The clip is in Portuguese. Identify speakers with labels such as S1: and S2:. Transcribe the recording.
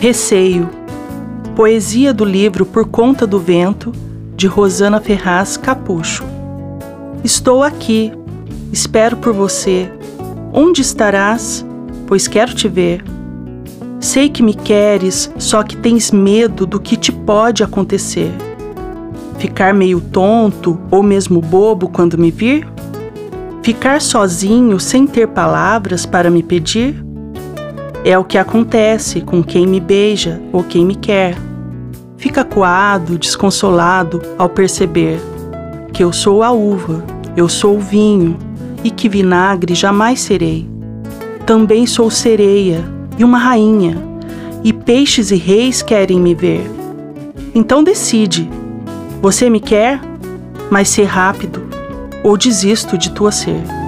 S1: Receio. Poesia do livro Por Conta do Vento, de Rosana Ferraz Capucho. Estou aqui, espero por você. Onde estarás? Pois quero te ver. Sei que me queres, só que tens medo do que te pode acontecer. Ficar meio tonto ou mesmo bobo quando me vir? Ficar sozinho sem ter palavras para me pedir? É o que acontece com quem me beija ou quem me quer. Fica coado, desconsolado ao perceber que eu sou a uva, eu sou o vinho e que vinagre jamais serei. Também sou sereia e uma rainha, e peixes e reis querem me ver. Então decide: você me quer? Mas ser rápido, ou desisto de tua ser.